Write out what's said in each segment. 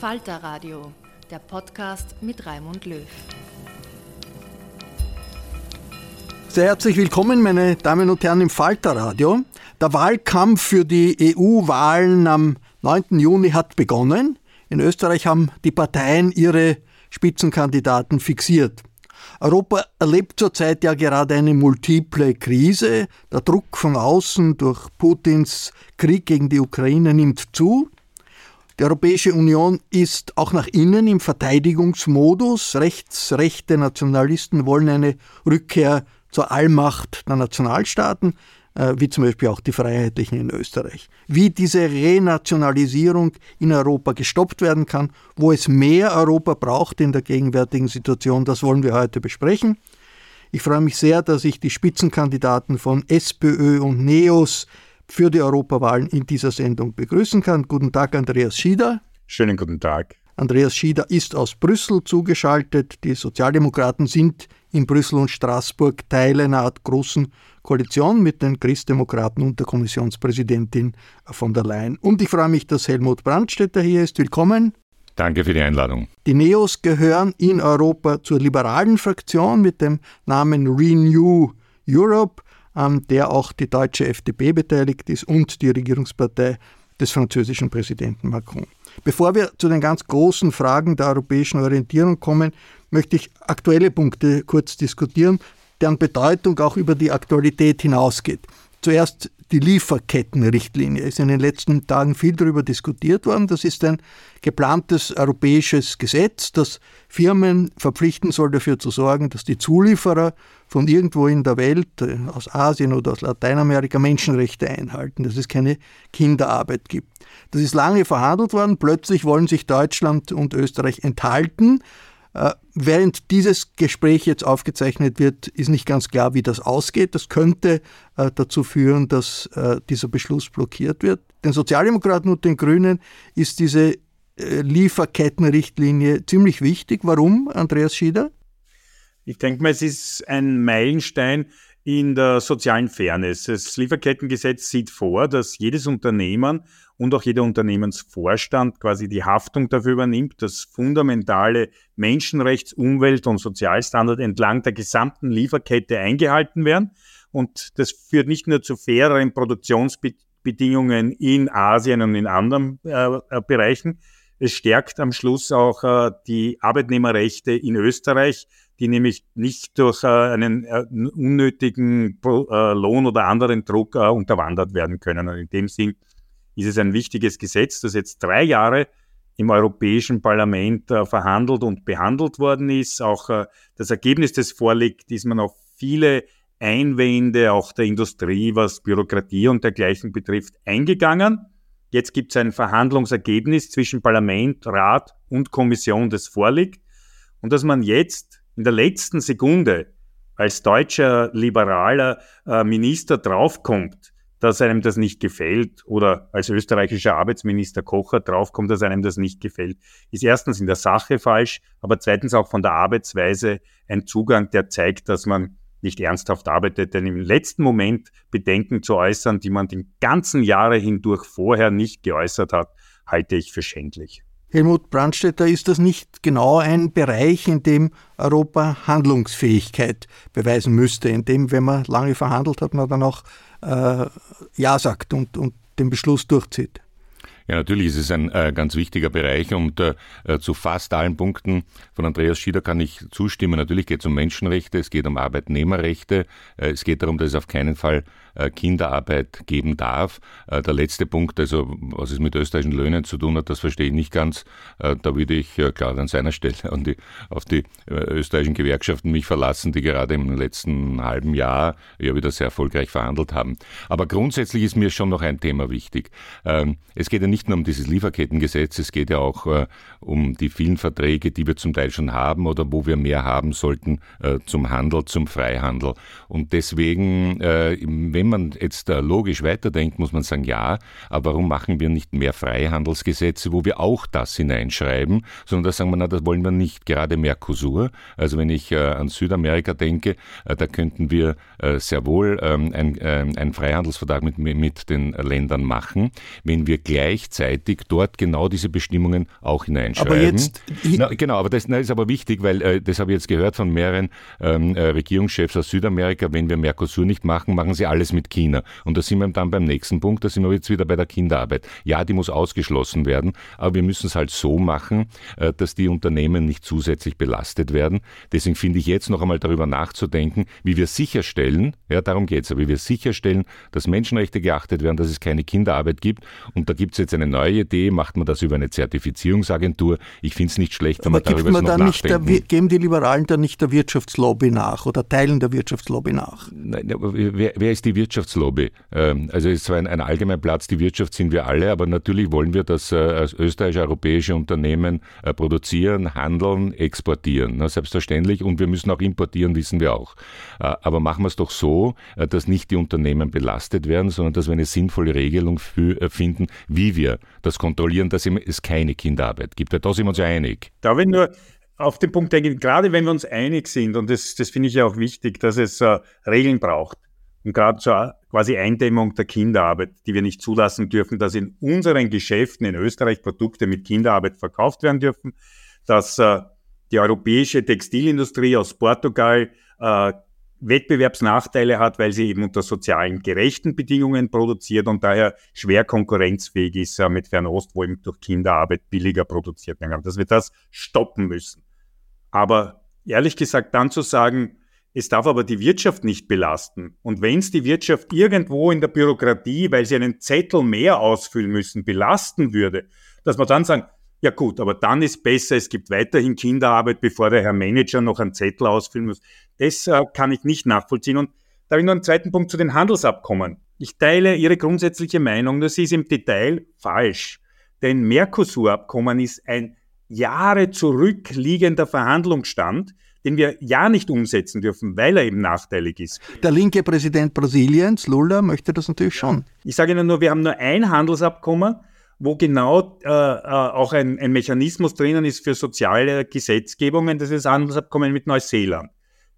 Falter Radio, der Podcast mit Raimund Löw. Sehr herzlich willkommen, meine Damen und Herren, im Falter Radio. Der Wahlkampf für die EU-Wahlen am 9. Juni hat begonnen. In Österreich haben die Parteien ihre Spitzenkandidaten fixiert. Europa erlebt zurzeit ja gerade eine multiple Krise. Der Druck von außen durch Putins Krieg gegen die Ukraine nimmt zu. Die Europäische Union ist auch nach innen im Verteidigungsmodus. Rechtsrechte Nationalisten wollen eine Rückkehr zur Allmacht der Nationalstaaten, äh, wie zum Beispiel auch die Freiheitlichen in Österreich. Wie diese Renationalisierung in Europa gestoppt werden kann, wo es mehr Europa braucht in der gegenwärtigen Situation, das wollen wir heute besprechen. Ich freue mich sehr, dass ich die Spitzenkandidaten von SPÖ und NEOS für die Europawahlen in dieser Sendung begrüßen kann. Guten Tag, Andreas Schieder. Schönen guten Tag. Andreas Schieder ist aus Brüssel zugeschaltet. Die Sozialdemokraten sind in Brüssel und Straßburg Teil einer Art großen Koalition mit den Christdemokraten und der Kommissionspräsidentin von der Leyen. Und ich freue mich, dass Helmut Brandstätter hier ist. Willkommen. Danke für die Einladung. Die Neos gehören in Europa zur liberalen Fraktion mit dem Namen Renew Europe an der auch die deutsche FDP beteiligt ist und die Regierungspartei des französischen Präsidenten Macron. Bevor wir zu den ganz großen Fragen der europäischen Orientierung kommen, möchte ich aktuelle Punkte kurz diskutieren, deren Bedeutung auch über die Aktualität hinausgeht. Zuerst die Lieferkettenrichtlinie ist in den letzten Tagen viel darüber diskutiert worden. Das ist ein geplantes europäisches Gesetz, das Firmen verpflichten soll, dafür zu sorgen, dass die Zulieferer von irgendwo in der Welt, äh, aus Asien oder aus Lateinamerika, Menschenrechte einhalten, dass es keine Kinderarbeit gibt. Das ist lange verhandelt worden. Plötzlich wollen sich Deutschland und Österreich enthalten. Äh, während dieses Gespräch jetzt aufgezeichnet wird, ist nicht ganz klar, wie das ausgeht. Das könnte äh, dazu führen, dass äh, dieser Beschluss blockiert wird. Den Sozialdemokraten und den Grünen ist diese Lieferkettenrichtlinie ziemlich wichtig. Warum, Andreas Schieder? Ich denke mal, es ist ein Meilenstein in der sozialen Fairness. Das Lieferkettengesetz sieht vor, dass jedes Unternehmen und auch jeder Unternehmensvorstand quasi die Haftung dafür übernimmt, dass fundamentale Menschenrechts-, Umwelt- und Sozialstandards entlang der gesamten Lieferkette eingehalten werden. Und das führt nicht nur zu faireren Produktionsbedingungen in Asien und in anderen äh, äh, Bereichen, es stärkt am Schluss auch äh, die Arbeitnehmerrechte in Österreich, die nämlich nicht durch äh, einen äh, unnötigen äh, Lohn oder anderen Druck äh, unterwandert werden können. Und in dem Sinn ist es ein wichtiges Gesetz, das jetzt drei Jahre im Europäischen Parlament äh, verhandelt und behandelt worden ist. Auch äh, das Ergebnis, das vorliegt, ist man auf viele Einwände auch der Industrie, was Bürokratie und dergleichen betrifft, eingegangen. Jetzt gibt es ein Verhandlungsergebnis zwischen Parlament, Rat und Kommission, das vorliegt. Und dass man jetzt in der letzten Sekunde als deutscher liberaler äh, Minister draufkommt, dass einem das nicht gefällt oder als österreichischer Arbeitsminister Kocher draufkommt, dass einem das nicht gefällt, ist erstens in der Sache falsch, aber zweitens auch von der Arbeitsweise ein Zugang, der zeigt, dass man nicht ernsthaft arbeitet, denn im letzten Moment Bedenken zu äußern, die man die ganzen Jahre hindurch vorher nicht geäußert hat, halte ich für schändlich. Helmut Brandstätter, ist das nicht genau ein Bereich, in dem Europa Handlungsfähigkeit beweisen müsste, in dem, wenn man lange verhandelt hat, man dann auch äh, Ja sagt und, und den Beschluss durchzieht? Ja, natürlich ist es ein äh, ganz wichtiger Bereich und äh, äh, zu fast allen Punkten von Andreas Schieder kann ich zustimmen. Natürlich geht es um Menschenrechte, es geht um Arbeitnehmerrechte, äh, es geht darum, dass es auf keinen Fall Kinderarbeit geben darf. Äh, der letzte Punkt, also was es mit österreichischen Löhnen zu tun hat, das verstehe ich nicht ganz. Da würde ich klar an seiner Stelle die, auf die österreichischen Gewerkschaften mich verlassen, die gerade im letzten halben Jahr ja wieder sehr erfolgreich verhandelt haben. Aber grundsätzlich ist mir schon noch ein Thema wichtig. Ähm, es geht ja nicht nur um dieses Lieferkettengesetz, es geht ja auch um die vielen Verträge, die wir zum Teil schon haben oder wo wir mehr haben sollten zum Handel, zum Freihandel. Und deswegen, wenn wenn man jetzt logisch weiterdenkt, muss man sagen, ja, aber warum machen wir nicht mehr Freihandelsgesetze, wo wir auch das hineinschreiben, sondern da sagen wir, na, das wollen wir nicht. Gerade Mercosur, also wenn ich äh, an Südamerika denke, äh, da könnten wir äh, sehr wohl ähm, ein, äh, einen Freihandelsvertrag mit den Ländern machen, wenn wir gleichzeitig dort genau diese Bestimmungen auch hineinschreiben. Aber jetzt, na, genau, aber das na, ist aber wichtig, weil äh, das habe ich jetzt gehört von mehreren ähm, äh, Regierungschefs aus Südamerika, wenn wir Mercosur nicht machen, machen sie alles mit China. Und da sind wir dann beim nächsten Punkt, da sind wir jetzt wieder bei der Kinderarbeit. Ja, die muss ausgeschlossen werden, aber wir müssen es halt so machen, äh, dass die Unternehmen nicht zusätzlich belastet werden. Deswegen finde ich jetzt noch einmal darüber nachzudenken, wie wir sicherstellen, ja, darum geht es, wie wir sicherstellen, dass Menschenrechte geachtet werden, dass es keine Kinderarbeit gibt. Und da gibt es jetzt eine neue Idee, macht man das über eine Zertifizierungsagentur. Ich finde es nicht schlecht, wenn man darüber man noch nachdenken. Der, geben die Liberalen dann nicht der Wirtschaftslobby nach oder Teilen der Wirtschaftslobby nach? Nein, wer, wer ist die Wirtschaftslobby? Ähm, also es ist zwar ein, ein Allgemeinplatz, die Wirtschaft sind wir alle, aber natürlich wollen wir, dass äh, österreichische, europäische Unternehmen äh, produzieren, handeln, exportieren. Selbstverständlich. Und wir müssen auch importieren, wissen wir auch. Äh, aber machen wir es doch so, dass nicht die Unternehmen belastet werden, sondern dass wir eine sinnvolle Regelung finden, wie wir das kontrollieren, dass es keine Kinderarbeit gibt. Weil da sind wir uns ja einig. Da will nur auf den Punkt denken, gerade wenn wir uns einig sind, und das, das finde ich ja auch wichtig, dass es äh, Regeln braucht und gerade zur quasi Eindämmung der Kinderarbeit, die wir nicht zulassen dürfen, dass in unseren Geschäften in Österreich Produkte mit Kinderarbeit verkauft werden dürfen, dass äh, die europäische Textilindustrie aus Portugal äh, Wettbewerbsnachteile hat, weil sie eben unter sozialen gerechten Bedingungen produziert und daher schwer konkurrenzfähig ist äh, mit Fernost, wo eben durch Kinderarbeit billiger produziert werden kann, dass wir das stoppen müssen. Aber ehrlich gesagt dann zu sagen, es darf aber die Wirtschaft nicht belasten. Und wenn es die Wirtschaft irgendwo in der Bürokratie, weil sie einen Zettel mehr ausfüllen müssen, belasten würde, dass man dann sagen, ja gut, aber dann ist besser, es gibt weiterhin Kinderarbeit, bevor der Herr Manager noch einen Zettel ausfüllen muss. Das äh, kann ich nicht nachvollziehen. Und da habe ich noch einen zweiten Punkt zu den Handelsabkommen. Ich teile Ihre grundsätzliche Meinung, das ist im Detail falsch. Denn Mercosur-Abkommen ist ein Jahre zurückliegender Verhandlungsstand, den wir ja nicht umsetzen dürfen, weil er eben nachteilig ist. Der linke Präsident Brasiliens, Lula, möchte das natürlich schon. Ich sage Ihnen nur, wir haben nur ein Handelsabkommen, wo genau äh, äh, auch ein, ein, Mechanismus drinnen ist für soziale Gesetzgebungen, das ist das Handelsabkommen mit Neuseeland.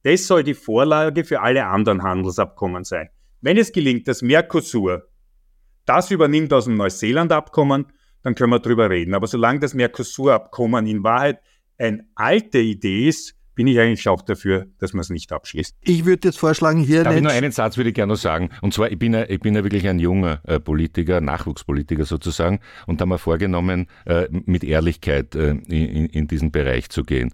Das soll die Vorlage für alle anderen Handelsabkommen sein. Wenn es gelingt, dass Mercosur das übernimmt aus dem Neuseeland-Abkommen, dann können wir darüber reden. Aber solange das Mercosur-Abkommen in Wahrheit eine alte Idee ist, bin ich eigentlich auch dafür, dass man es nicht abschließt. Ich würde jetzt vorschlagen, hier. Darf ich nur einen Satz würde ich gerne noch sagen. Und zwar, ich bin ja, ich bin ja wirklich ein junger äh, Politiker, Nachwuchspolitiker sozusagen, und da haben wir vorgenommen, äh, mit Ehrlichkeit äh, in, in diesen Bereich zu gehen.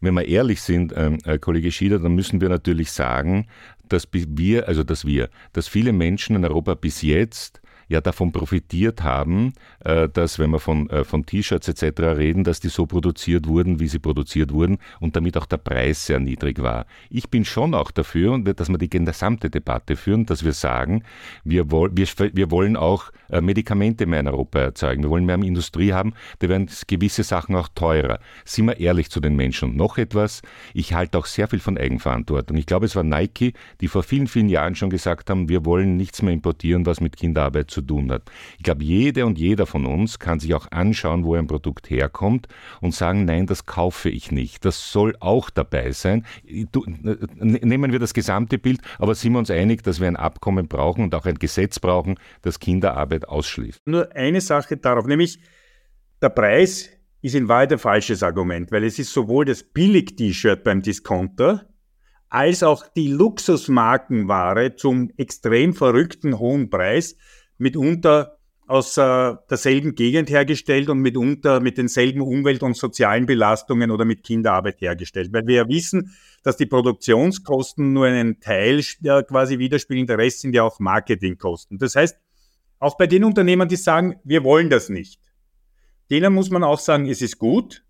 wenn wir ehrlich sind, ähm, äh, Kollege Schieder, dann müssen wir natürlich sagen, dass wir, also dass wir, dass viele Menschen in Europa bis jetzt ja davon profitiert haben, äh, dass, wenn wir von, äh, von T-Shirts etc. reden, dass die so produziert wurden, wie sie produziert wurden und damit auch der Preis sehr niedrig war. Ich bin schon auch dafür, dass wir die gesamte Debatte führen, dass wir sagen, wir, wir, wir wollen auch äh, Medikamente mehr in Europa erzeugen, wir wollen mehr Industrie haben, da werden gewisse Sachen auch teurer. Sind wir ehrlich zu den Menschen. Noch etwas, ich halte auch sehr viel von Eigenverantwortung. Ich glaube, es war Nike, die vor vielen, vielen Jahren schon gesagt haben, wir wollen nichts mehr importieren, was mit Kinderarbeit zu tun hat. Ich glaube, jede und jeder von uns kann sich auch anschauen, wo ein Produkt herkommt und sagen, nein, das kaufe ich nicht. Das soll auch dabei sein. Nehmen wir das gesamte Bild, aber sind wir uns einig, dass wir ein Abkommen brauchen und auch ein Gesetz brauchen, das Kinderarbeit ausschließt? Nur eine Sache darauf, nämlich der Preis ist in Wahrheit ein falsches Argument, weil es ist sowohl das Billig-T-Shirt beim Discounter, als auch die Luxusmarkenware zum extrem verrückten hohen Preis mitunter aus äh, derselben Gegend hergestellt und mitunter mit denselben Umwelt- und sozialen Belastungen oder mit Kinderarbeit hergestellt. Weil wir ja wissen, dass die Produktionskosten nur einen Teil ja, quasi widerspiegeln, der Rest sind ja auch Marketingkosten. Das heißt, auch bei den Unternehmern, die sagen, wir wollen das nicht, denen muss man auch sagen, es ist gut,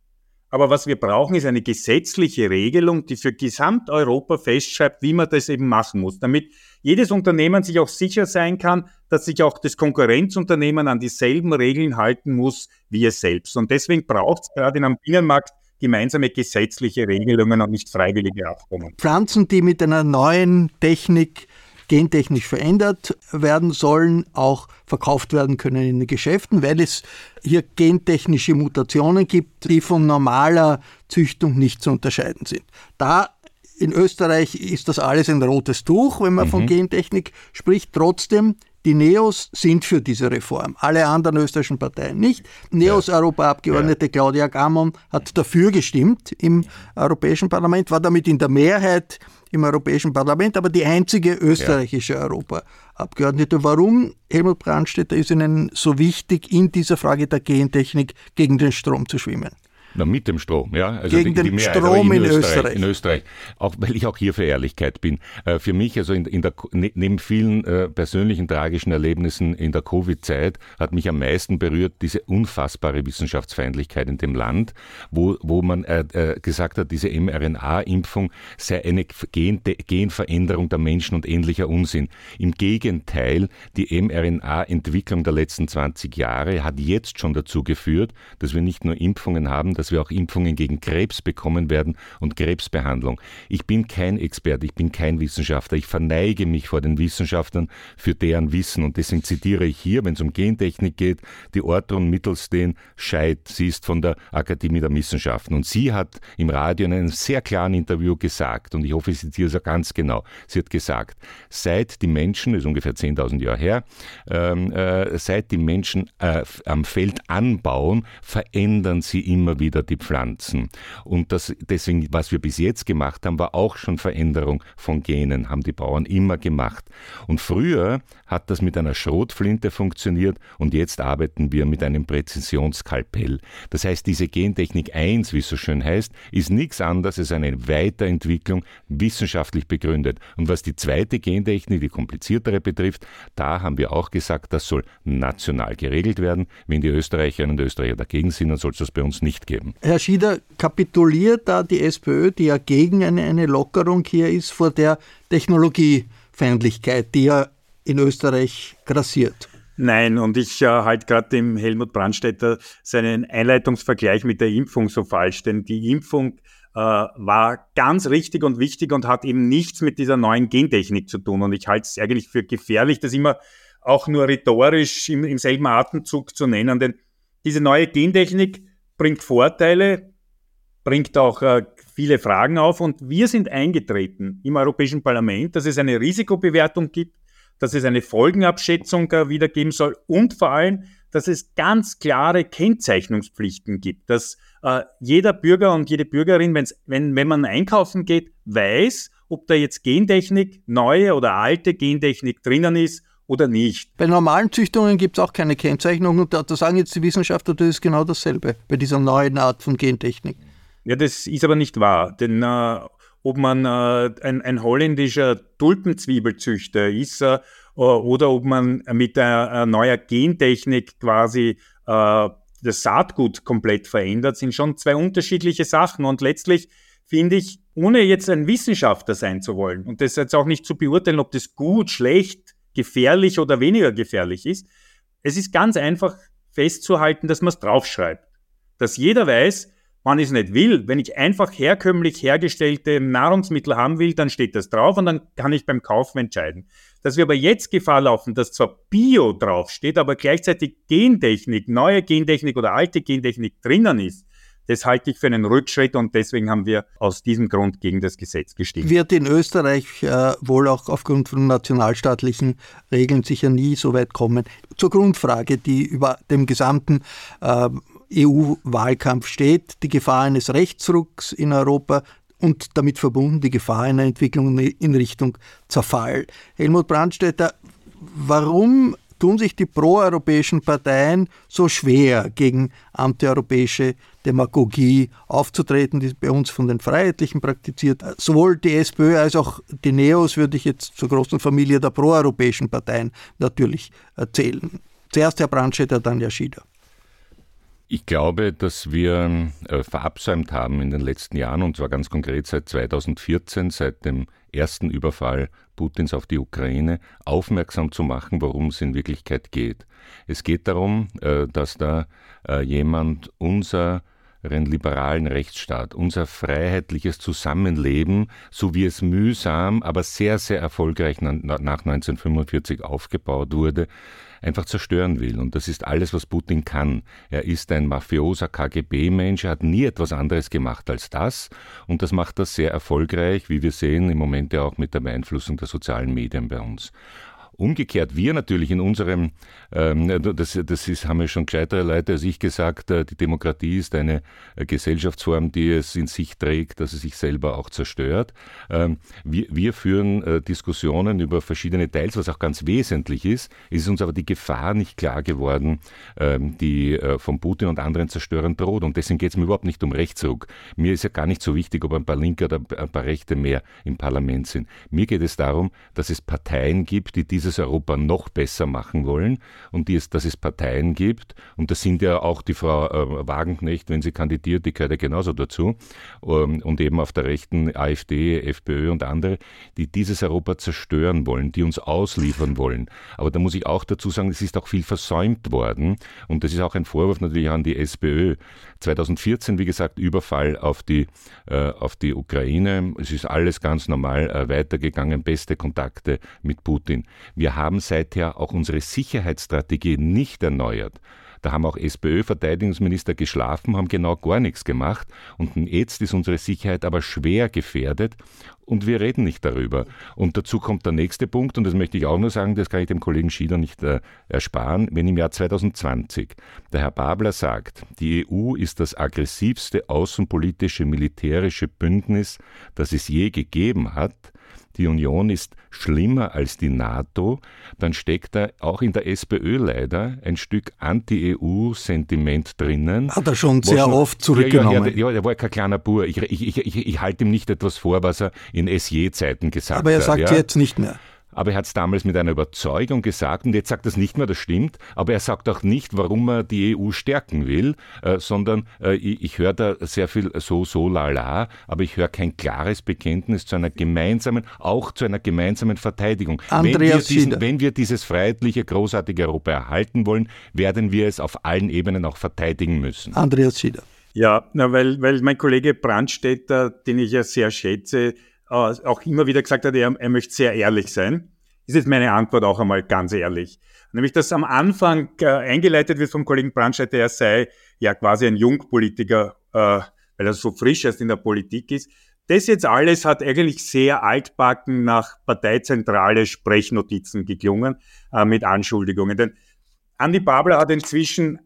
aber was wir brauchen, ist eine gesetzliche Regelung, die für Gesamteuropa festschreibt, wie man das eben machen muss, damit jedes Unternehmen sich auch sicher sein kann, dass sich auch das Konkurrenzunternehmen an dieselben Regeln halten muss wie es selbst. Und deswegen braucht es gerade in einem Binnenmarkt gemeinsame gesetzliche Regelungen und nicht freiwillige Abkommen. Pflanzen, die mit einer neuen Technik gentechnisch verändert werden sollen, auch verkauft werden können in den Geschäften, weil es hier gentechnische Mutationen gibt, die von normaler Züchtung nicht zu unterscheiden sind. Da in Österreich ist das alles ein rotes Tuch, wenn man mhm. von Gentechnik spricht. Trotzdem, die Neos sind für diese Reform. Alle anderen österreichischen Parteien nicht. Neos ja. Europaabgeordnete ja. Claudia Gammon hat dafür gestimmt im Europäischen Parlament, war damit in der Mehrheit im Europäischen Parlament, aber die einzige österreichische ja. Europaabgeordnete. Warum, Helmut Brandstätter, ist Ihnen so wichtig, in dieser Frage der Gentechnik gegen den Strom zu schwimmen? Na, mit dem Strom, ja. Also Gegen die, die den Strom in, in Österreich, Österreich, In Österreich. Auch, weil ich auch hier für Ehrlichkeit bin. Äh, für mich, also in, in der, ne, neben vielen äh, persönlichen tragischen Erlebnissen in der Covid-Zeit, hat mich am meisten berührt diese unfassbare Wissenschaftsfeindlichkeit in dem Land, wo, wo man äh, äh gesagt hat, diese mRNA-Impfung sei eine Gen Genveränderung der Menschen und ähnlicher Unsinn. Im Gegenteil, die mRNA-Entwicklung der letzten 20 Jahre hat jetzt schon dazu geführt, dass wir nicht nur Impfungen haben, dass wir auch Impfungen gegen Krebs bekommen werden und Krebsbehandlung. Ich bin kein Experte, ich bin kein Wissenschaftler. Ich verneige mich vor den Wissenschaftlern für deren Wissen. Und deswegen zitiere ich hier, wenn es um Gentechnik geht, die Ortron Mittelsten Scheid. Sie ist von der Akademie der Wissenschaften. Und sie hat im Radio in einem sehr klaren Interview gesagt, und ich hoffe, ich zitiere es ganz genau, sie hat gesagt, seit die Menschen, das ist ungefähr 10.000 Jahre her, ähm, äh, seit die Menschen äh, am Feld anbauen, verändern sie immer wieder wieder die Pflanzen. Und das, deswegen, was wir bis jetzt gemacht haben, war auch schon Veränderung von Genen, haben die Bauern immer gemacht. Und früher hat das mit einer Schrotflinte funktioniert und jetzt arbeiten wir mit einem Präzisionskalpell. Das heißt, diese Gentechnik 1, wie es so schön heißt, ist nichts anderes als eine Weiterentwicklung, wissenschaftlich begründet. Und was die zweite Gentechnik, die kompliziertere betrifft, da haben wir auch gesagt, das soll national geregelt werden. Wenn die Österreicherinnen und Österreicher dagegen sind, dann soll es das bei uns nicht geben. Herr Schieder, kapituliert da die SPÖ, die ja gegen eine, eine Lockerung hier ist, vor der Technologiefeindlichkeit, die ja in Österreich grassiert? Nein, und ich äh, halte gerade dem Helmut Brandstätter seinen Einleitungsvergleich mit der Impfung so falsch, denn die Impfung äh, war ganz richtig und wichtig und hat eben nichts mit dieser neuen Gentechnik zu tun. Und ich halte es eigentlich für gefährlich, das immer auch nur rhetorisch im, im selben Atemzug zu nennen, denn diese neue Gentechnik bringt Vorteile, bringt auch äh, viele Fragen auf. Und wir sind eingetreten im Europäischen Parlament, dass es eine Risikobewertung gibt, dass es eine Folgenabschätzung äh, wiedergeben soll und vor allem, dass es ganz klare Kennzeichnungspflichten gibt, dass äh, jeder Bürger und jede Bürgerin, wenn, wenn man einkaufen geht, weiß, ob da jetzt Gentechnik, neue oder alte Gentechnik drinnen ist oder nicht. Bei normalen Züchtungen gibt es auch keine Kennzeichnung und da, da, sagen jetzt die Wissenschaftler, das ist genau dasselbe bei dieser neuen Art von Gentechnik. Ja, das ist aber nicht wahr, denn äh, ob man äh, ein, ein, holländischer Tulpenzwiebelzüchter ist äh, oder ob man mit einer neuer Gentechnik quasi äh, das Saatgut komplett verändert, sind schon zwei unterschiedliche Sachen. Und letztlich finde ich, ohne jetzt ein Wissenschaftler sein zu wollen und das jetzt auch nicht zu beurteilen, ob das gut, schlecht, gefährlich oder weniger gefährlich ist, es ist ganz einfach festzuhalten, dass man es draufschreibt. Dass jeder weiß, wenn ich es nicht will, wenn ich einfach herkömmlich hergestellte Nahrungsmittel haben will, dann steht das drauf und dann kann ich beim Kaufen entscheiden. Dass wir aber jetzt Gefahr laufen, dass zwar Bio draufsteht, aber gleichzeitig Gentechnik, neue Gentechnik oder alte Gentechnik drinnen ist, das halte ich für einen Rückschritt und deswegen haben wir aus diesem Grund gegen das Gesetz gestimmt. Wird in Österreich äh, wohl auch aufgrund von nationalstaatlichen Regeln sicher nie so weit kommen. Zur Grundfrage, die über dem gesamten äh, EU-Wahlkampf steht, die Gefahr eines Rechtsrucks in Europa und damit verbunden die Gefahr einer Entwicklung in Richtung Zerfall. Helmut Brandstätter, warum tun sich die proeuropäischen Parteien so schwer gegen antieuropäische Demagogie aufzutreten, die bei uns von den Freiheitlichen praktiziert. Sowohl die SPÖ als auch die Neos würde ich jetzt zur großen Familie der proeuropäischen Parteien natürlich erzählen. Zuerst Herr Brandstätter, dann Herr Schieder. Ich glaube, dass wir äh, verabsäumt haben in den letzten Jahren, und zwar ganz konkret seit 2014, seit dem ersten Überfall Putins auf die Ukraine, aufmerksam zu machen, worum es in Wirklichkeit geht. Es geht darum, äh, dass da äh, jemand unser liberalen Rechtsstaat, unser freiheitliches Zusammenleben, so wie es mühsam, aber sehr, sehr erfolgreich nach 1945 aufgebaut wurde, einfach zerstören will. Und das ist alles, was Putin kann. Er ist ein mafioser KGB-Mensch, er hat nie etwas anderes gemacht als das. Und das macht er sehr erfolgreich, wie wir sehen im Moment ja auch mit der Beeinflussung der sozialen Medien bei uns. Umgekehrt, wir natürlich in unserem, ähm, das, das ist, haben ja schon gescheitere Leute als ich gesagt, äh, die Demokratie ist eine äh, Gesellschaftsform, die es in sich trägt, dass sie sich selber auch zerstört. Ähm, wir, wir führen äh, Diskussionen über verschiedene Teils, was auch ganz wesentlich ist. Es ist uns aber die Gefahr nicht klar geworden, ähm, die äh, von Putin und anderen Zerstörern droht. Und deswegen geht es mir überhaupt nicht um Rechtsruck. Mir ist ja gar nicht so wichtig, ob ein paar Linke oder ein paar Rechte mehr im Parlament sind. Mir geht es darum, dass es Parteien gibt, die diese dieses Europa noch besser machen wollen und die es, dass es Parteien gibt, und das sind ja auch die Frau äh, Wagenknecht, wenn sie kandidiert, die gehört ja genauso dazu, ähm, und eben auf der rechten AfD, FPÖ und andere, die dieses Europa zerstören wollen, die uns ausliefern wollen. Aber da muss ich auch dazu sagen, es ist auch viel versäumt worden und das ist auch ein Vorwurf natürlich an die SPÖ. 2014, wie gesagt, Überfall auf die, äh, auf die Ukraine. Es ist alles ganz normal äh, weitergegangen, beste Kontakte mit Putin. Wir haben seither auch unsere Sicherheitsstrategie nicht erneuert. Da haben auch SPÖ-Verteidigungsminister geschlafen, haben genau gar nichts gemacht. Und jetzt ist unsere Sicherheit aber schwer gefährdet und wir reden nicht darüber. Und dazu kommt der nächste Punkt, und das möchte ich auch nur sagen, das kann ich dem Kollegen Schieder nicht äh, ersparen, wenn im Jahr 2020 der Herr Babler sagt, die EU ist das aggressivste außenpolitische militärische Bündnis, das es je gegeben hat, die Union ist schlimmer als die NATO, dann steckt da auch in der SPÖ leider ein Stück Anti-EU-Sentiment drinnen. Hat er schon sehr schon, oft zurückgenommen. Ja, ja, ja, er war kein kleiner Bur. Ich, ich, ich, ich halte ihm nicht etwas vor, was er in SJ-Zeiten gesagt hat. Aber er sagt ja. jetzt nicht mehr aber er hat es damals mit einer Überzeugung gesagt und jetzt sagt er es nicht mehr, das stimmt, aber er sagt auch nicht, warum er die EU stärken will, äh, sondern äh, ich, ich höre da sehr viel so, so, la, la, aber ich höre kein klares Bekenntnis zu einer gemeinsamen, auch zu einer gemeinsamen Verteidigung. Wenn wir, diesen, wenn wir dieses freiheitliche, großartige Europa erhalten wollen, werden wir es auf allen Ebenen auch verteidigen müssen. Andreas Schieder. Ja, na, weil, weil mein Kollege Brandstätter, den ich ja sehr schätze, auch immer wieder gesagt hat, er, er möchte sehr ehrlich sein. Ist jetzt meine Antwort auch einmal ganz ehrlich. Nämlich, dass am Anfang äh, eingeleitet wird vom Kollegen Brandstetter, er sei ja quasi ein Jungpolitiker, äh, weil er so frisch erst in der Politik ist. Das jetzt alles hat eigentlich sehr altbacken nach parteizentrale Sprechnotizen geklungen äh, mit Anschuldigungen. Denn Andi Babler hat inzwischen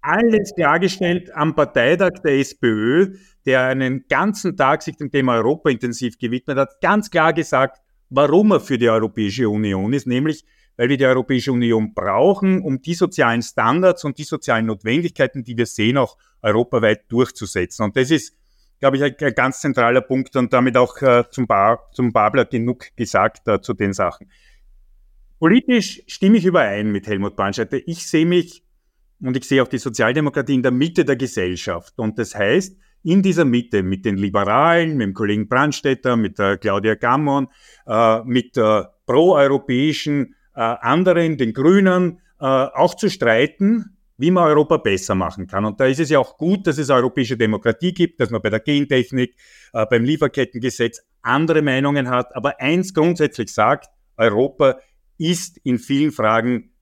alles klargestellt am Parteitag der SPÖ, der einen ganzen Tag sich dem Thema Europa intensiv gewidmet hat, ganz klar gesagt, warum er für die Europäische Union ist, nämlich weil wir die Europäische Union brauchen, um die sozialen Standards und die sozialen Notwendigkeiten, die wir sehen, auch europaweit durchzusetzen. Und das ist glaube ich, ein, ganz zentraler Punkt und damit auch äh, zum, Bar, zum Babler genug gesagt äh, zu den Sachen. Politisch stimme ich überein mit Helmut Brandstätter. Ich sehe mich und ich sehe auch die Sozialdemokratie in der Mitte der Gesellschaft. Und das heißt, in dieser Mitte mit den Liberalen, mit dem Kollegen Brandstätter, mit der Claudia Gammon, äh, mit der proeuropäischen äh, anderen, den Grünen, äh, auch zu streiten, wie man Europa besser machen kann. Und da ist es ja auch gut, dass es europäische Demokratie gibt, dass man bei der Gentechnik, äh, beim Lieferkettengesetz andere Meinungen hat. Aber eins grundsätzlich sagt, Europa ist in vielen Fragen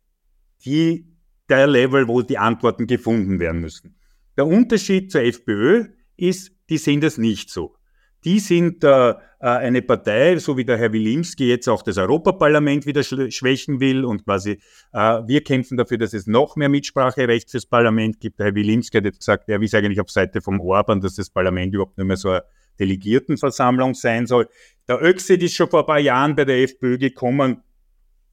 die, der Level, wo die Antworten gefunden werden müssen. Der Unterschied zur FPÖ ist, die sehen das nicht so. Die sind äh, äh, eine Partei, so wie der Herr Wilimski jetzt auch das Europaparlament wieder schwächen will und quasi äh, wir kämpfen dafür, dass es noch mehr Mitspracherecht fürs Parlament gibt. Der Herr Wilimski hat jetzt gesagt, er ist eigentlich auf Seite vom Orban, dass das Parlament überhaupt nicht mehr so eine Delegiertenversammlung sein soll. Der Öxit ist schon vor ein paar Jahren bei der FPÖ gekommen.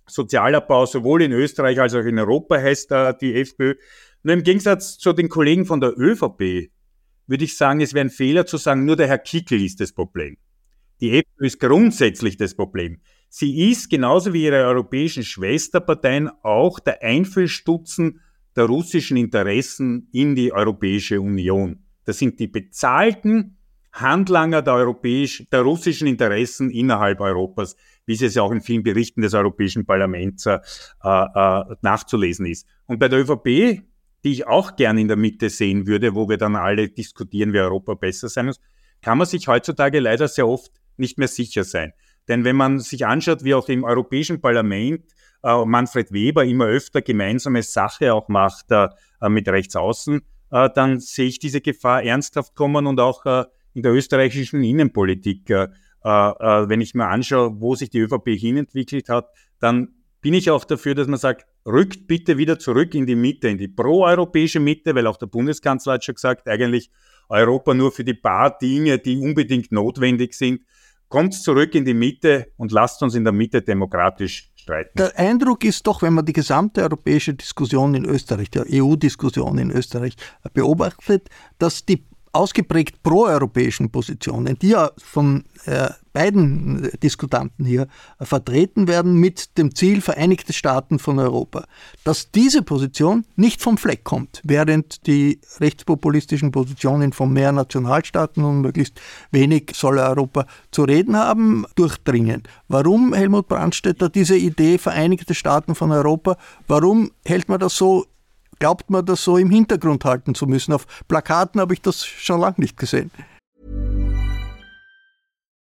Sozialabbau sowohl in Österreich als auch in Europa heißt da die FPÖ. Nur im Gegensatz zu den Kollegen von der ÖVP würde ich sagen, es wäre ein Fehler zu sagen, nur der Herr Kickel ist das Problem. Die FPÖ ist grundsätzlich das Problem. Sie ist genauso wie ihre europäischen Schwesterparteien auch der Einfüllstutzen der russischen Interessen in die Europäische Union. Das sind die bezahlten Handlanger der, europäisch, der russischen Interessen innerhalb Europas, wie es ja auch in vielen Berichten des Europäischen Parlaments äh, äh, nachzulesen ist. Und bei der ÖVP die ich auch gern in der Mitte sehen würde, wo wir dann alle diskutieren, wie Europa besser sein muss, kann man sich heutzutage leider sehr oft nicht mehr sicher sein. Denn wenn man sich anschaut, wie auch im Europäischen Parlament äh, Manfred Weber immer öfter gemeinsame Sache auch macht äh, äh mit Rechtsaußen, äh, dann sehe ich diese Gefahr ernsthaft kommen und auch äh, in der österreichischen Innenpolitik. Äh, wenn ich mir anschaue, wo sich die ÖVP hinentwickelt hat, dann bin ich auch dafür, dass man sagt, rückt bitte wieder zurück in die Mitte, in die proeuropäische Mitte, weil auch der Bundeskanzler hat schon gesagt, eigentlich Europa nur für die paar Dinge, die unbedingt notwendig sind. Kommt zurück in die Mitte und lasst uns in der Mitte demokratisch streiten. Der Eindruck ist doch, wenn man die gesamte europäische Diskussion in Österreich, die EU-Diskussion in Österreich beobachtet, dass die ausgeprägt proeuropäischen Positionen, die ja von äh, beiden Diskutanten hier äh, vertreten werden mit dem Ziel Vereinigte Staaten von Europa, dass diese Position nicht vom Fleck kommt, während die rechtspopulistischen Positionen von mehr Nationalstaaten und möglichst wenig soll Europa zu reden haben, durchdringen. Warum, Helmut Brandstätter, diese Idee Vereinigte Staaten von Europa, warum hält man das so glaubt man das so im Hintergrund halten zu müssen. Auf Plakaten habe ich das schon lange nicht gesehen.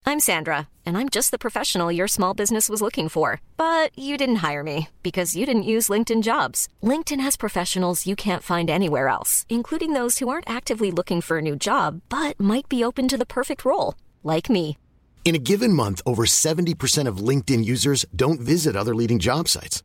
I'm Sandra, and I'm just the professional your small business was looking for. But you didn't hire me because you didn't use LinkedIn jobs. LinkedIn has professionals you can't find anywhere else, including those who aren't actively looking for a new job but might be open to the perfect role, like me. In a given month, over 70% of LinkedIn users don't visit other leading job sites.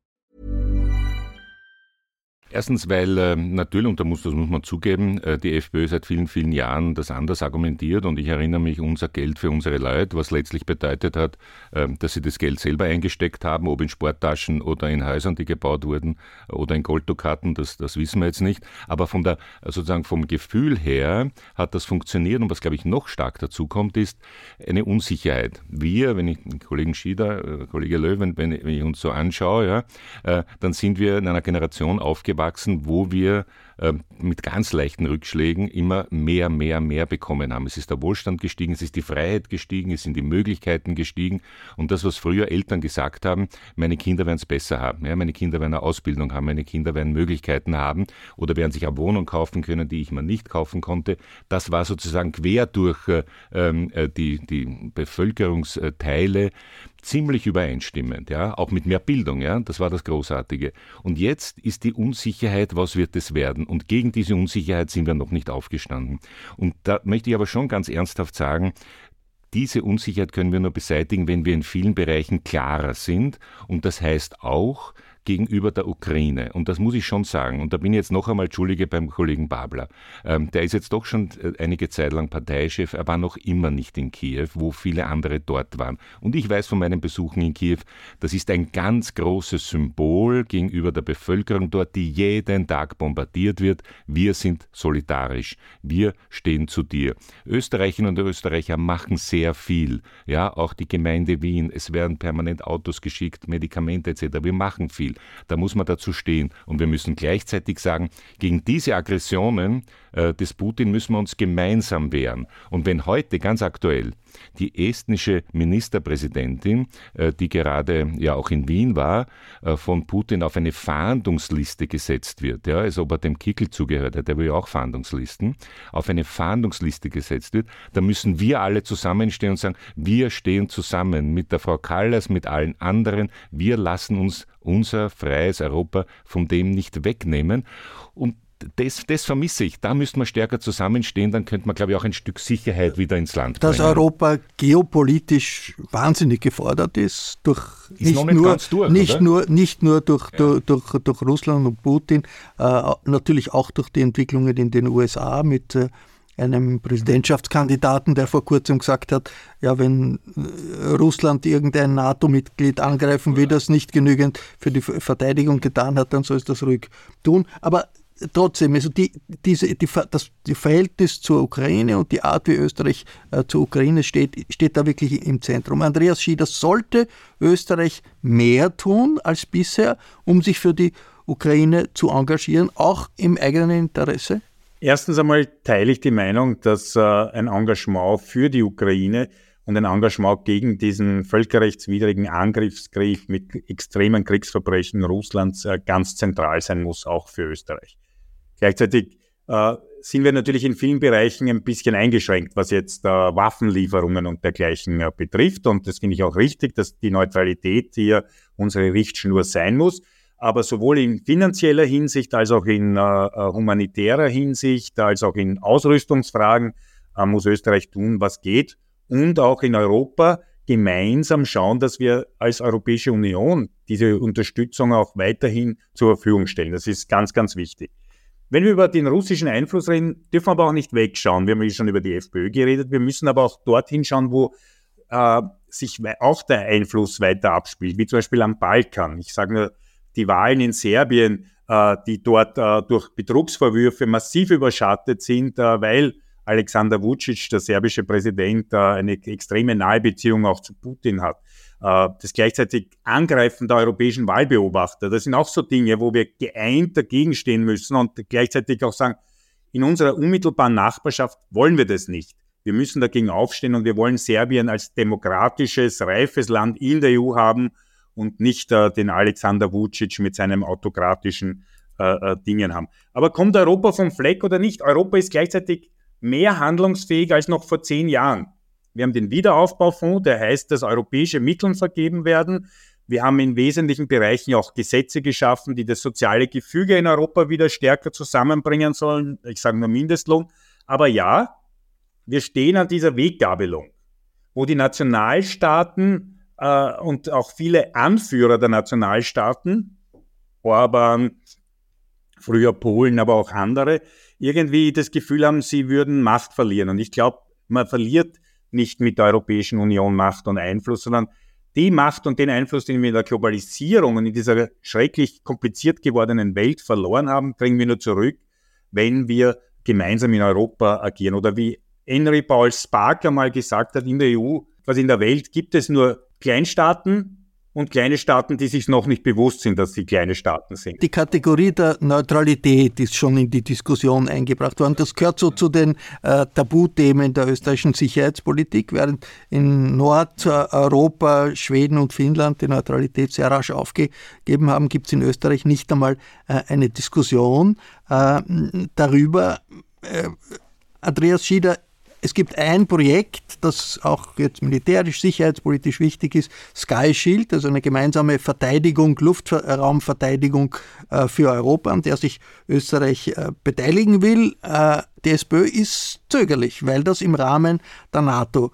Erstens, weil äh, natürlich, und da muss, das muss man zugeben, äh, die FPÖ seit vielen, vielen Jahren das anders argumentiert und ich erinnere mich, unser Geld für unsere Leute, was letztlich bedeutet hat, äh, dass sie das Geld selber eingesteckt haben, ob in Sporttaschen oder in Häusern, die gebaut wurden oder in Golddukaten, das, das wissen wir jetzt nicht. Aber von der, sozusagen vom Gefühl her hat das funktioniert und was, glaube ich, noch stark dazu kommt, ist eine Unsicherheit. Wir, wenn ich den Kollegen Schieder, Kollege Löw, wenn, wenn ich uns so anschaue, ja, dann sind wir in einer Generation aufgewachsen, gewachsen, wo wir mit ganz leichten Rückschlägen immer mehr, mehr, mehr bekommen haben. Es ist der Wohlstand gestiegen, es ist die Freiheit gestiegen, es sind die Möglichkeiten gestiegen. Und das, was früher Eltern gesagt haben, meine Kinder werden es besser haben, ja, meine Kinder werden eine Ausbildung haben, meine Kinder werden Möglichkeiten haben oder werden sich eine Wohnung kaufen können, die ich mir nicht kaufen konnte, das war sozusagen quer durch äh, ähm, äh die, die Bevölkerungsteile ziemlich übereinstimmend, ja, auch mit mehr Bildung, ja, das war das Großartige. Und jetzt ist die Unsicherheit, was wird es werden? Und gegen diese Unsicherheit sind wir noch nicht aufgestanden. Und da möchte ich aber schon ganz ernsthaft sagen, diese Unsicherheit können wir nur beseitigen, wenn wir in vielen Bereichen klarer sind. Und das heißt auch, gegenüber der Ukraine. Und das muss ich schon sagen. Und da bin ich jetzt noch einmal Entschuldige beim Kollegen Babler. Ähm, der ist jetzt doch schon äh, einige Zeit lang Parteichef. Er war noch immer nicht in Kiew, wo viele andere dort waren. Und ich weiß von meinen Besuchen in Kiew, das ist ein ganz großes Symbol gegenüber der Bevölkerung dort, die jeden Tag bombardiert wird. Wir sind solidarisch. Wir stehen zu dir. Österreicherinnen und Österreicher machen sehr viel. Ja, auch die Gemeinde Wien. Es werden permanent Autos geschickt, Medikamente etc. Wir machen viel. Da muss man dazu stehen. Und wir müssen gleichzeitig sagen, gegen diese Aggressionen äh, des Putin müssen wir uns gemeinsam wehren. Und wenn heute ganz aktuell die estnische Ministerpräsidentin, äh, die gerade ja auch in Wien war, äh, von Putin auf eine Fahndungsliste gesetzt wird, ja, als ob er dem Kickel zugehört hat, der will ja auch Fahndungslisten, auf eine Fahndungsliste gesetzt wird, da müssen wir alle zusammenstehen und sagen, wir stehen zusammen mit der Frau Kallas, mit allen anderen, wir lassen uns unser freies Europa von dem nicht wegnehmen. Und das, das vermisse ich. Da müsste man stärker zusammenstehen, dann könnte man, glaube ich, auch ein Stück Sicherheit wieder ins Land bringen. Dass Europa geopolitisch wahnsinnig gefordert ist, durch ist nicht, nicht, nur, durch, nicht, nur, nicht nur durch, ja. durch, durch, durch, Russland und Putin, äh, natürlich auch durch die Entwicklungen in den USA mit äh, einem Präsidentschaftskandidaten, der vor kurzem gesagt hat, ja, wenn äh, Russland irgendein NATO-Mitglied angreifen will, das nicht genügend für die Verteidigung getan hat, dann soll es das ruhig tun. Aber trotzdem, also die, diese, die, das die Verhältnis zur Ukraine und die Art, wie Österreich äh, zur Ukraine steht, steht da wirklich im Zentrum. Andreas Schieder, sollte Österreich mehr tun als bisher, um sich für die Ukraine zu engagieren, auch im eigenen Interesse? Erstens einmal teile ich die Meinung, dass äh, ein Engagement für die Ukraine und ein Engagement gegen diesen völkerrechtswidrigen Angriffskrieg mit extremen Kriegsverbrechen Russlands äh, ganz zentral sein muss, auch für Österreich. Gleichzeitig äh, sind wir natürlich in vielen Bereichen ein bisschen eingeschränkt, was jetzt äh, Waffenlieferungen und dergleichen äh, betrifft. Und das finde ich auch richtig, dass die Neutralität hier unsere Richtschnur sein muss. Aber sowohl in finanzieller Hinsicht als auch in äh, äh humanitärer Hinsicht, als auch in Ausrüstungsfragen äh, muss Österreich tun, was geht. Und auch in Europa gemeinsam schauen, dass wir als Europäische Union diese Unterstützung auch weiterhin zur Verfügung stellen. Das ist ganz, ganz wichtig. Wenn wir über den russischen Einfluss reden, dürfen wir aber auch nicht wegschauen. Wir haben ja schon über die FPÖ geredet. Wir müssen aber auch dorthin schauen, wo äh, sich auch der Einfluss weiter abspielt, wie zum Beispiel am Balkan. Ich sage nur, die Wahlen in Serbien, äh, die dort äh, durch Betrugsvorwürfe massiv überschattet sind, äh, weil Alexander Vucic, der serbische Präsident, eine extreme nahe Beziehung auch zu Putin hat. Das gleichzeitig Angreifen der europäischen Wahlbeobachter. Das sind auch so Dinge, wo wir geeint dagegen stehen müssen und gleichzeitig auch sagen, in unserer unmittelbaren Nachbarschaft wollen wir das nicht. Wir müssen dagegen aufstehen und wir wollen Serbien als demokratisches, reifes Land in der EU haben und nicht äh, den Alexander Vucic mit seinem autokratischen äh, äh, Dingen haben. Aber kommt Europa vom Fleck oder nicht? Europa ist gleichzeitig mehr handlungsfähig als noch vor zehn Jahren. Wir haben den Wiederaufbaufonds, der heißt, dass europäische Mittel vergeben werden. Wir haben in wesentlichen Bereichen auch Gesetze geschaffen, die das soziale Gefüge in Europa wieder stärker zusammenbringen sollen. Ich sage nur Mindestlohn. Aber ja, wir stehen an dieser Weggabelung, wo die Nationalstaaten äh, und auch viele Anführer der Nationalstaaten, Orban, früher Polen, aber auch andere, irgendwie das Gefühl haben, sie würden Macht verlieren. Und ich glaube, man verliert nicht mit der Europäischen Union Macht und Einfluss, sondern die Macht und den Einfluss, den wir in der Globalisierung und in dieser schrecklich kompliziert gewordenen Welt verloren haben, kriegen wir nur zurück, wenn wir gemeinsam in Europa agieren. Oder wie Henry Paul Sparker mal gesagt hat, in der EU, was in der Welt gibt es nur Kleinstaaten, und kleine Staaten, die sich noch nicht bewusst sind, dass sie kleine Staaten sind. Die Kategorie der Neutralität ist schon in die Diskussion eingebracht worden. Das gehört so zu den äh, Tabuthemen der österreichischen Sicherheitspolitik, während in Nordeuropa Schweden und Finnland die Neutralität sehr rasch aufgegeben haben, gibt es in Österreich nicht einmal äh, eine Diskussion äh, darüber. Andreas Schieder, es gibt ein Projekt, das auch jetzt militärisch, sicherheitspolitisch wichtig ist, Sky Shield, also eine gemeinsame Verteidigung, Luftraumverteidigung äh, für Europa, an der sich Österreich äh, beteiligen will. Äh, die SPÖ ist zögerlich, weil das im Rahmen der NATO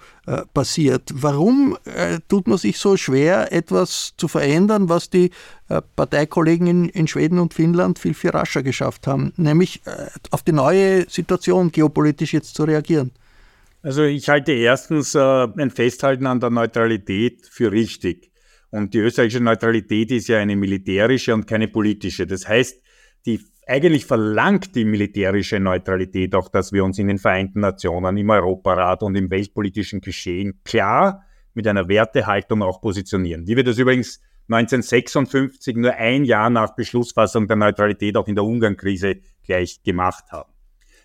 passiert. Warum tut man sich so schwer, etwas zu verändern, was die Parteikollegen in, Schweden und Finnland viel, viel rascher geschafft haben, nämlich auf die neue Situation geopolitisch jetzt zu reagieren? Also ich halte erstens äh, ein Festhalten an der Neutralität für richtig. Und die österreichische Neutralität ist ja eine militärische und keine politische. Das heißt, die eigentlich verlangt die militärische Neutralität auch, dass wir uns in den Vereinten Nationen, im Europarat und im weltpolitischen Geschehen klar mit einer Wertehaltung auch positionieren. Wie wir das übrigens 1956, nur ein Jahr nach Beschlussfassung der Neutralität auch in der Ungarn-Krise gleich gemacht haben.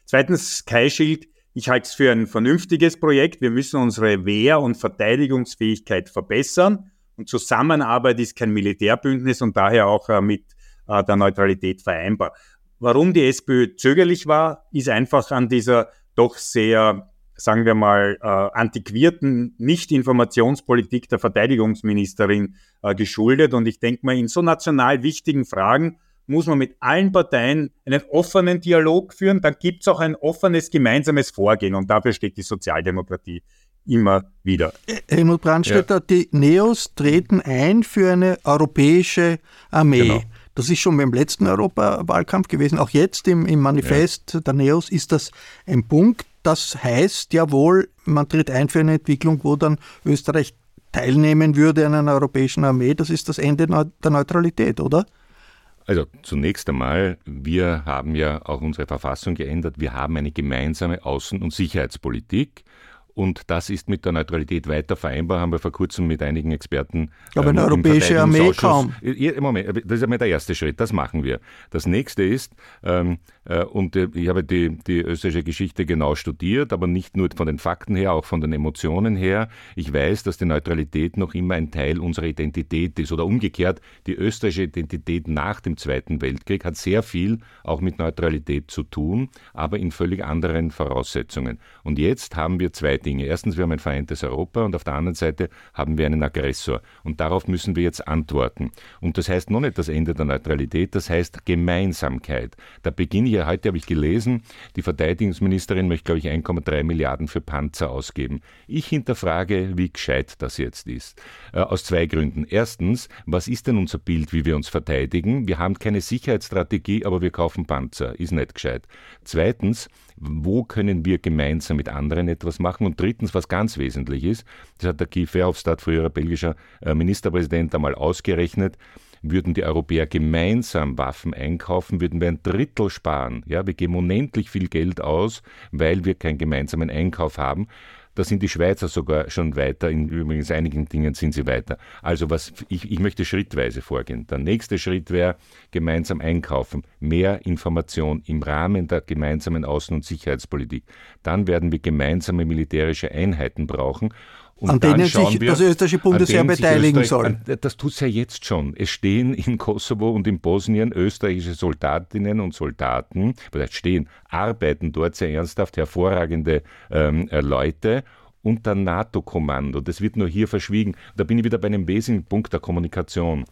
Zweitens, Sky Shield. Ich halte es für ein vernünftiges Projekt. Wir müssen unsere Wehr- und Verteidigungsfähigkeit verbessern. Und Zusammenarbeit ist kein Militärbündnis und daher auch äh, mit äh, der Neutralität vereinbar. Warum die SPÖ zögerlich war, ist einfach an dieser doch sehr, sagen wir mal, äh, antiquierten Nicht-Informationspolitik der Verteidigungsministerin geschuldet. Und ich denke mal, in so national wichtigen Fragen muss man mit allen Parteien einen offenen Dialog führen. Dann gibt es auch ein offenes gemeinsames Vorgehen. Und dafür steht die Sozialdemokratie immer wieder. Helmut Brandstätter, ja. die Neos treten ein für eine europäische Armee. Genau. Das ist schon beim letzten Europawahlkampf gewesen. Auch jetzt im, im Manifest ja. der NEOS ist das ein Punkt. Das heißt ja wohl, man tritt ein für eine Entwicklung, wo dann Österreich teilnehmen würde an einer europäischen Armee. Das ist das Ende der Neutralität, oder? Also zunächst einmal, wir haben ja auch unsere Verfassung geändert. Wir haben eine gemeinsame Außen- und Sicherheitspolitik. Und das ist mit der Neutralität weiter vereinbar, haben wir vor kurzem mit einigen Experten. Aber ähm, eine europäische Armee kaum. Moment, das ist einmal der erste Schritt, das machen wir. Das nächste ist, ähm, äh, und äh, ich habe die, die österreichische Geschichte genau studiert, aber nicht nur von den Fakten her, auch von den Emotionen her. Ich weiß, dass die Neutralität noch immer ein Teil unserer Identität ist. Oder umgekehrt, die österreichische Identität nach dem Zweiten Weltkrieg hat sehr viel auch mit Neutralität zu tun, aber in völlig anderen Voraussetzungen. Und jetzt haben wir zwei Dinge. Erstens, wir haben ein vereintes Europa und auf der anderen Seite haben wir einen Aggressor. Und darauf müssen wir jetzt antworten. Und das heißt noch nicht das Ende der Neutralität, das heißt Gemeinsamkeit. Der Beginn hier, heute habe ich gelesen, die Verteidigungsministerin möchte, glaube ich, 1,3 Milliarden für Panzer ausgeben. Ich hinterfrage, wie gescheit das jetzt ist. Äh, aus zwei Gründen. Erstens, was ist denn unser Bild, wie wir uns verteidigen? Wir haben keine Sicherheitsstrategie, aber wir kaufen Panzer. Ist nicht gescheit. Zweitens, wo können wir gemeinsam mit anderen etwas machen? Und drittens, was ganz wesentlich ist, das hat der Guy Verhofstadt, früherer belgischer äh, Ministerpräsident, einmal ausgerechnet, würden die Europäer gemeinsam Waffen einkaufen, würden wir ein Drittel sparen. Ja, wir geben unendlich viel Geld aus, weil wir keinen gemeinsamen Einkauf haben. Da sind die Schweizer sogar schon weiter, in übrigens einigen Dingen sind sie weiter. Also was ich, ich möchte schrittweise vorgehen. Der nächste Schritt wäre gemeinsam einkaufen, mehr Information im Rahmen der gemeinsamen Außen- und Sicherheitspolitik. Dann werden wir gemeinsame militärische Einheiten brauchen und an denen sich wir, das österreichische Bundesheer beteiligen soll. Das tut es ja jetzt schon. Es stehen in Kosovo und in Bosnien österreichische Soldatinnen und Soldaten, vielleicht stehen, arbeiten dort sehr ernsthaft, hervorragende ähm, äh, Leute unter NATO-Kommando. Das wird nur hier verschwiegen. Da bin ich wieder bei einem wesentlichen Punkt der Kommunikation.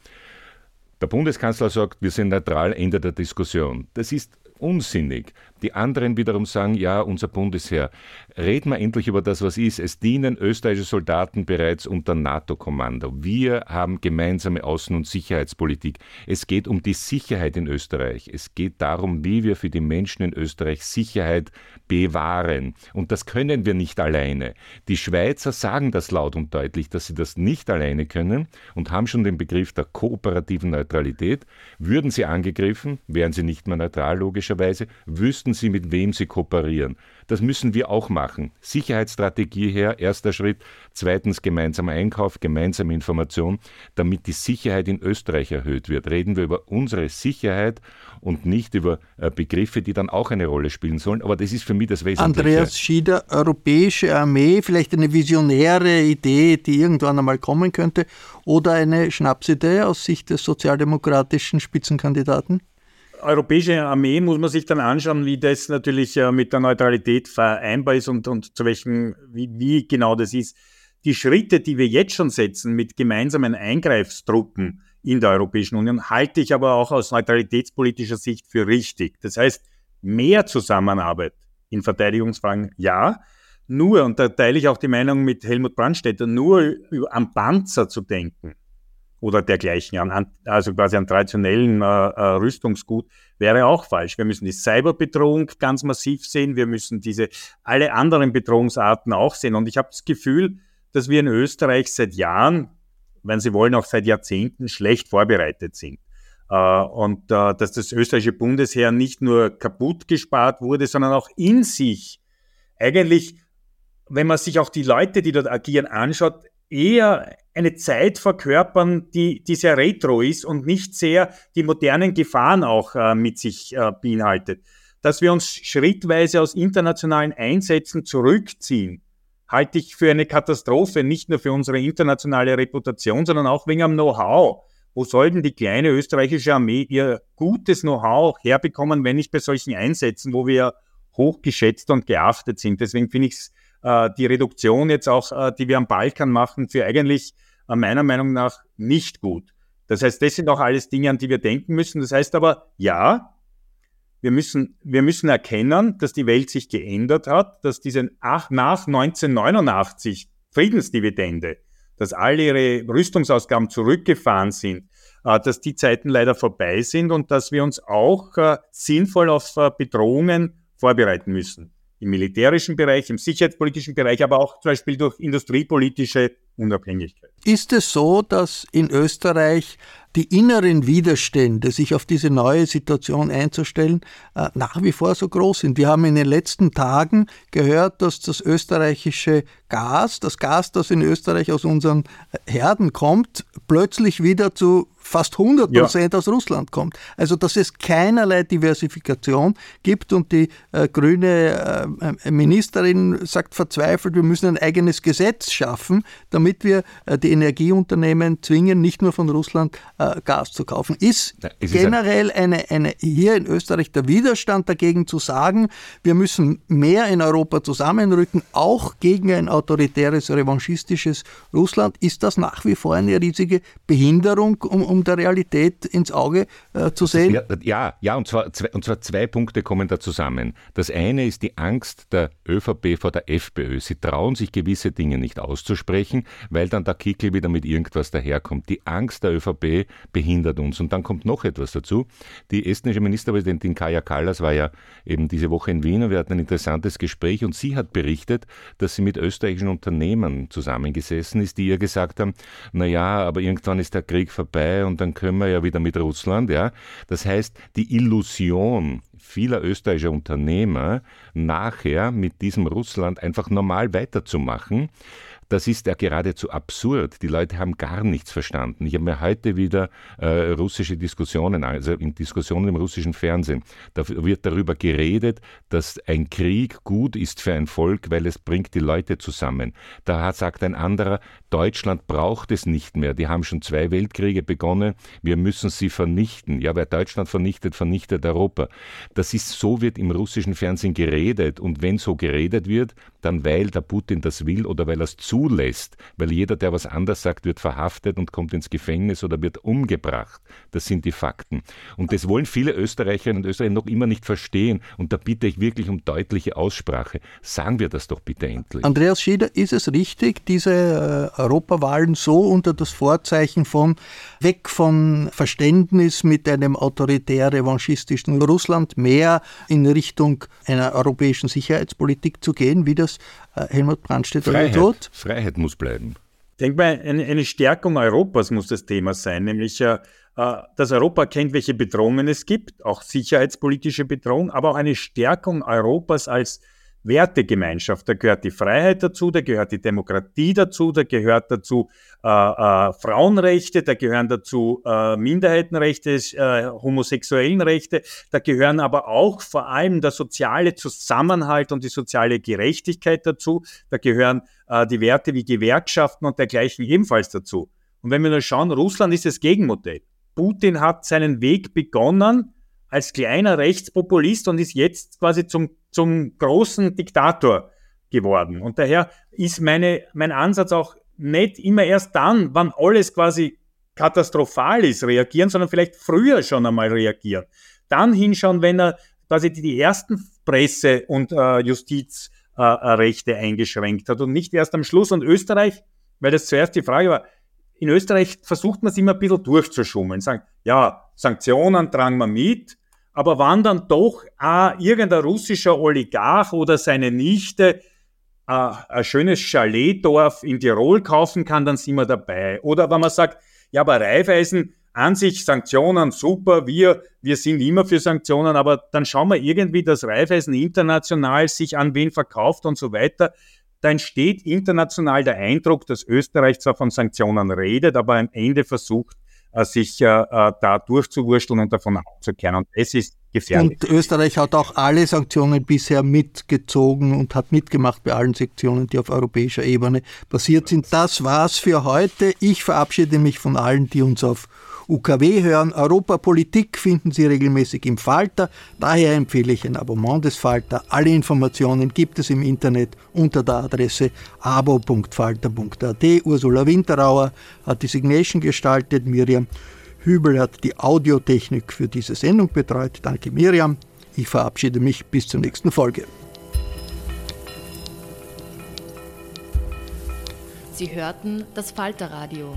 Der Bundeskanzler sagt, wir sind neutral, Ende der Diskussion. Das ist unsinnig. Die anderen wiederum sagen, ja, unser Bundesheer, reden wir endlich über das, was ist. Es dienen österreichische Soldaten bereits unter NATO-Kommando. Wir haben gemeinsame Außen- und Sicherheitspolitik. Es geht um die Sicherheit in Österreich. Es geht darum, wie wir für die Menschen in Österreich Sicherheit bewahren. Und das können wir nicht alleine. Die Schweizer sagen das laut und deutlich, dass sie das nicht alleine können und haben schon den Begriff der kooperativen Neutralität. Würden sie angegriffen, wären sie nicht mehr neutral, logischerweise, wüssten wüssten sie, mit wem sie kooperieren. Das müssen wir auch machen. Sicherheitsstrategie her, erster Schritt. Zweitens gemeinsamer Einkauf, gemeinsame Information, damit die Sicherheit in Österreich erhöht wird. Reden wir über unsere Sicherheit und nicht über äh, Begriffe, die dann auch eine Rolle spielen sollen. Aber das ist für mich das Wesentliche. Andreas Schieder, europäische Armee, vielleicht eine visionäre Idee, die irgendwann einmal kommen könnte, oder eine Schnapsidee aus Sicht des sozialdemokratischen Spitzenkandidaten? Europäische Armee muss man sich dann anschauen, wie das natürlich äh, mit der Neutralität vereinbar ist und, und zu welchen, wie, wie genau das ist. Die Schritte, die wir jetzt schon setzen mit gemeinsamen Eingreifstruppen in der Europäischen Union, halte ich aber auch aus neutralitätspolitischer Sicht für richtig. Das heißt, mehr Zusammenarbeit in Verteidigungsfragen, ja. Nur, und da teile ich auch die Meinung mit Helmut Brandstätter, nur am Panzer zu denken, oder dergleichen, an, also quasi an traditionellen äh, äh, Rüstungsgut, wäre auch falsch. Wir müssen die Cyberbedrohung ganz massiv sehen, wir müssen diese alle anderen Bedrohungsarten auch sehen. Und ich habe das Gefühl, dass wir in Österreich seit Jahren, wenn Sie wollen, auch seit Jahrzehnten schlecht vorbereitet sind. Äh, und äh, dass das österreichische Bundesheer nicht nur kaputt gespart wurde, sondern auch in sich eigentlich, wenn man sich auch die Leute, die dort agieren, anschaut, eher eine Zeit verkörpern, die, die sehr retro ist und nicht sehr die modernen Gefahren auch äh, mit sich äh, beinhaltet. Dass wir uns schrittweise aus internationalen Einsätzen zurückziehen, halte ich für eine Katastrophe, nicht nur für unsere internationale Reputation, sondern auch wegen am Know-how. Wo soll denn die kleine österreichische Armee ihr gutes Know-how herbekommen, wenn nicht bei solchen Einsätzen, wo wir hochgeschätzt und geachtet sind? Deswegen finde ich es die Reduktion jetzt auch, äh, die wir am Balkan machen, für eigentlich äh, meiner Meinung nach nicht gut. Das heißt, das sind auch alles Dinge, an die wir denken müssen. Das heißt aber, ja, wir müssen, wir müssen erkennen, dass die Welt sich geändert hat, dass diese nach 1989 Friedensdividende, dass alle ihre Rüstungsausgaben zurückgefahren sind, dass die Zeiten leider vorbei sind und dass wir uns auch sinnvoll auf Bedrohungen vorbereiten müssen im militärischen Bereich, im sicherheitspolitischen Bereich, aber auch zum Beispiel durch industriepolitische Unabhängigkeit. Ist es so, dass in Österreich die inneren Widerstände, sich auf diese neue Situation einzustellen, äh, nach wie vor so groß sind? Wir haben in den letzten Tagen gehört, dass das österreichische Gas, das Gas, das in Österreich aus unseren Herden kommt, plötzlich wieder zu fast 100 Prozent ja. aus Russland kommt. Also dass es keinerlei Diversifikation gibt und die äh, grüne äh, Ministerin sagt verzweifelt, wir müssen ein eigenes Gesetz schaffen, damit wir äh, die Energieunternehmen zwingen, nicht nur von Russland äh, Gas zu kaufen. Ist, ja, generell eine, eine, hier in Österreich der Widerstand dagegen zu sagen, wir müssen mehr in Europa zusammenrücken, auch gegen ein autoritäres, revanchistisches Russland, ist das nach wie vor eine riesige Behinderung, um, um der Realität ins Auge äh, zu sehen? Ja, ja, und zwar, zwei, und zwar zwei Punkte kommen da zusammen. Das eine ist die Angst der ÖVP vor der FPÖ. Sie trauen sich gewisse Dinge nicht auszusprechen, weil dann der Kickel wieder mit irgendwas daherkommt. Die Angst der ÖVP behindert uns. Und dann kommt noch etwas dazu. Die estnische Ministerpräsidentin Kaja Kallas war ja eben diese Woche in Wien und wir hatten ein interessantes Gespräch und sie hat berichtet, dass sie mit österreichischen Unternehmen zusammengesessen ist, die ihr gesagt haben, na ja, aber irgendwann ist der Krieg vorbei und dann können wir ja wieder mit Russland, ja. Das heißt, die Illusion vieler österreichischer Unternehmer, nachher mit diesem Russland einfach normal weiterzumachen, das ist ja geradezu absurd. Die Leute haben gar nichts verstanden. Ich habe mir heute wieder äh, russische Diskussionen, also in Diskussionen im russischen Fernsehen, da wird darüber geredet, dass ein Krieg gut ist für ein Volk, weil es bringt die Leute zusammen. Da sagt ein anderer, Deutschland braucht es nicht mehr. Die haben schon zwei Weltkriege begonnen. Wir müssen sie vernichten. Ja, wer Deutschland vernichtet, vernichtet Europa. Das ist, so wird im russischen Fernsehen geredet. Und wenn so geredet wird, dann weil der Putin das will oder weil er es zu zulässt, weil jeder, der was anders sagt, wird verhaftet und kommt ins Gefängnis oder wird umgebracht. Das sind die Fakten. Und das wollen viele Österreicherinnen und Österreicher noch immer nicht verstehen. Und da bitte ich wirklich um deutliche Aussprache. Sagen wir das doch bitte endlich. Andreas Schieder, ist es richtig, diese äh, Europawahlen so unter das Vorzeichen von weg von Verständnis mit einem autoritär-revanchistischen Russland mehr in Richtung einer europäischen Sicherheitspolitik zu gehen, wie das äh, Helmut Brandstätter Freiheit, tut. Freiheit muss bleiben. Ich denke mal, eine, Stärkung Europas muss das Thema sein, nämlich äh, äh, dass Europa kennt, welche Bedrohungen es gibt, auch sicherheitspolitische Bedrohungen, aber auch eine Stärkung Europas als Wertegemeinschaft. Da gehört die Freiheit dazu, da gehört die Demokratie dazu, da gehört dazu äh, äh, Frauenrechte, da gehören dazu äh, Minderheitenrechte, äh, homosexuellen Rechte, da gehören aber auch vor allem der soziale Zusammenhalt und die soziale Gerechtigkeit dazu, da gehören äh, die Werte wie Gewerkschaften und dergleichen ebenfalls dazu. Und wenn wir nur schauen, Russland ist das Gegenmodell. Putin hat seinen Weg begonnen, als kleiner Rechtspopulist und ist jetzt quasi zum, zum großen Diktator geworden. Und daher ist meine, mein Ansatz auch nicht immer erst dann, wann alles quasi katastrophal ist, reagieren, sondern vielleicht früher schon einmal reagieren. Dann hinschauen, wenn er quasi die, ersten Presse- und äh, Justizrechte äh, eingeschränkt hat und nicht erst am Schluss. Und Österreich, weil das zuerst die Frage war, in Österreich versucht man es immer ein bisschen durchzuschummeln. Sagen, ja, Sanktionen tragen wir mit, aber wann dann doch ah, irgendein russischer Oligarch oder seine Nichte äh, ein schönes Chaletdorf in Tirol kaufen kann, dann sind wir dabei. Oder wenn man sagt, ja, aber Raiffeisen an sich Sanktionen, super, wir, wir sind immer für Sanktionen, aber dann schauen wir irgendwie, dass Raiffeisen international sich an wen verkauft und so weiter. Da entsteht international der Eindruck, dass Österreich zwar von Sanktionen redet, aber am Ende versucht, sich äh, äh, da durchzuwursteln und davon abzukehren. Und es ist gefährlich. Und Österreich hat auch alle Sanktionen bisher mitgezogen und hat mitgemacht bei allen Sektionen, die auf europäischer Ebene passiert sind. Das war's für heute. Ich verabschiede mich von allen, die uns auf UKW hören. Europapolitik finden Sie regelmäßig im Falter. Daher empfehle ich ein Abonnement des Falter. Alle Informationen gibt es im Internet unter der Adresse abo.falter.at. Ursula Winterauer hat die Signation gestaltet. Miriam Hübel hat die Audiotechnik für diese Sendung betreut. Danke Miriam. Ich verabschiede mich bis zur nächsten Folge. Sie hörten das Falterradio